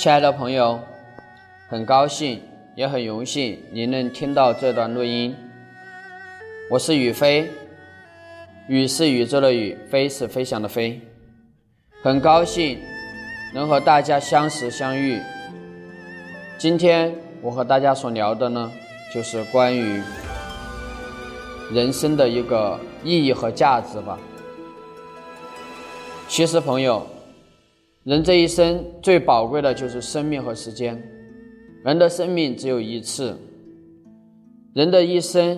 亲爱的朋友，很高兴也很荣幸您能听到这段录音。我是宇飞，宇是宇宙的宇，飞是飞翔的飞。很高兴能和大家相识相遇。今天我和大家所聊的呢，就是关于人生的一个意义和价值吧。其实，朋友。人这一生最宝贵的就是生命和时间，人的生命只有一次，人的一生，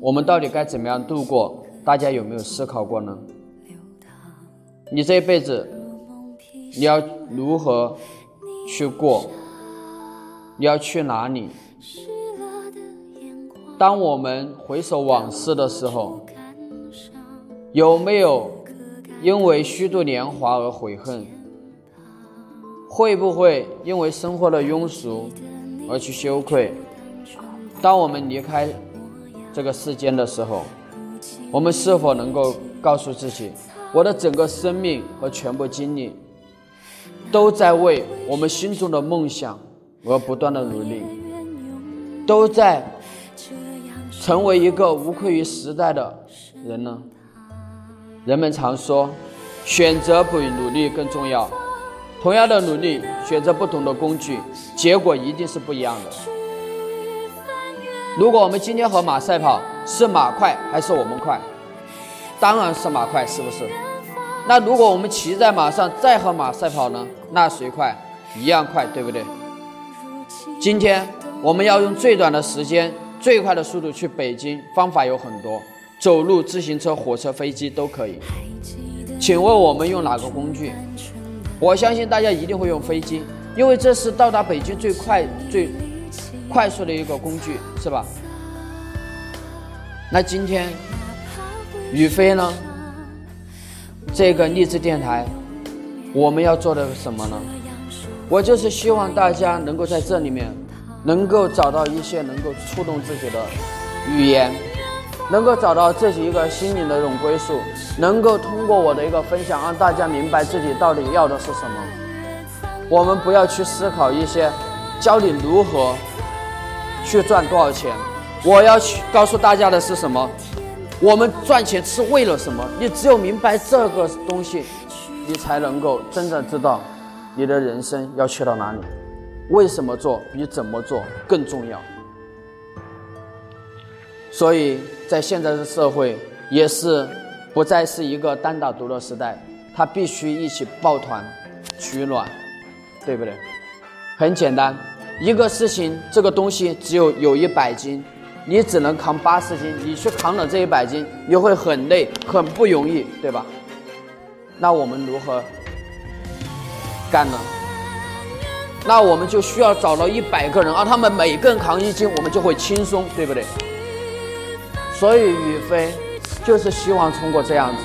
我们到底该怎么样度过？大家有没有思考过呢？你这一辈子，你要如何去过？你要去哪里？当我们回首往事的时候，有没有？因为虚度年华而悔恨，会不会因为生活的庸俗而去羞愧？当我们离开这个世间的时候，我们是否能够告诉自己，我的整个生命和全部精力都在为我们心中的梦想而不断的努力，都在成为一个无愧于时代的人呢？人们常说，选择比努力更重要。同样的努力，选择不同的工具，结果一定是不一样的。如果我们今天和马赛跑，是马快还是我们快？当然是马快，是不是？那如果我们骑在马上再和马赛跑呢？那谁快？一样快，对不对？今天我们要用最短的时间、最快的速度去北京，方法有很多。走路、自行车、火车、飞机都可以。请问我们用哪个工具？我相信大家一定会用飞机，因为这是到达北京最快、最快速的一个工具，是吧？那今天宇飞呢？这个励志电台，我们要做的什么呢？我就是希望大家能够在这里面，能够找到一些能够触动自己的语言。能够找到自己一个心灵的一种归宿，能够通过我的一个分享，让大家明白自己到底要的是什么。我们不要去思考一些教你如何去赚多少钱。我要去告诉大家的是什么？我们赚钱是为了什么？你只有明白这个东西，你才能够真正知道你的人生要去到哪里。为什么做比怎么做更重要？所以在现在的社会，也是不再是一个单打独斗时代，他必须一起抱团取暖，对不对？很简单，一个事情，这个东西只有有一百斤，你只能扛八十斤，你去扛了这一百斤，你会很累，很不容易，对吧？那我们如何干呢？那我们就需要找到一百个人，让他们每个人扛一斤，我们就会轻松，对不对？所以宇飞就是希望通过这样子，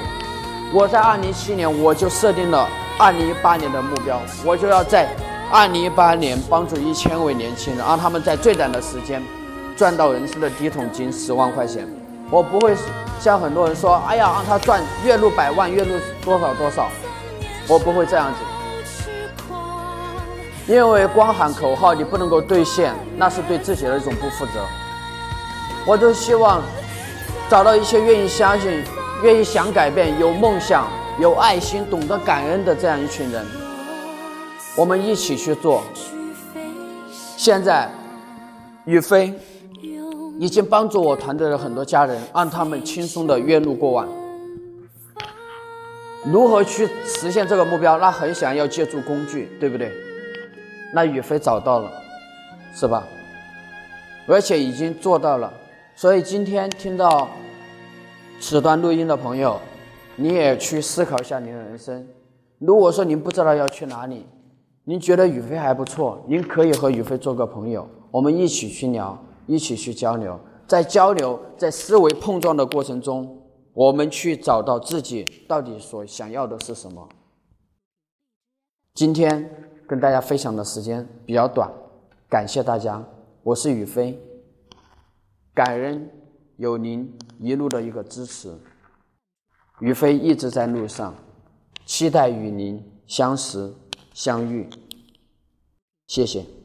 我在二零一七年我就设定了二零一八年的目标，我就要在二零一八年帮助一千位年轻人，让他们在最短的时间赚到人生的第一桶金十万块钱。我不会像很多人说，哎呀，让他赚月入百万，月入多少多少，我不会这样子，因为光喊口号你不能够兑现，那是对自己的一种不负责。我就希望。找到一些愿意相信、愿意想改变、有梦想、有爱心、懂得感恩的这样一群人，我们一起去做。现在，宇飞已经帮助我团队的很多家人，让他们轻松的月入过万。如何去实现这个目标？那很想要借助工具，对不对？那宇飞找到了，是吧？而且已经做到了。所以今天听到此段录音的朋友，你也去思考一下您的人生。如果说您不知道要去哪里，您觉得宇飞还不错，您可以和宇飞做个朋友，我们一起去聊，一起去交流。在交流、在思维碰撞的过程中，我们去找到自己到底所想要的是什么。今天跟大家分享的时间比较短，感谢大家，我是宇飞。感恩有您一路的一个支持，于飞一直在路上，期待与您相识相遇。谢谢。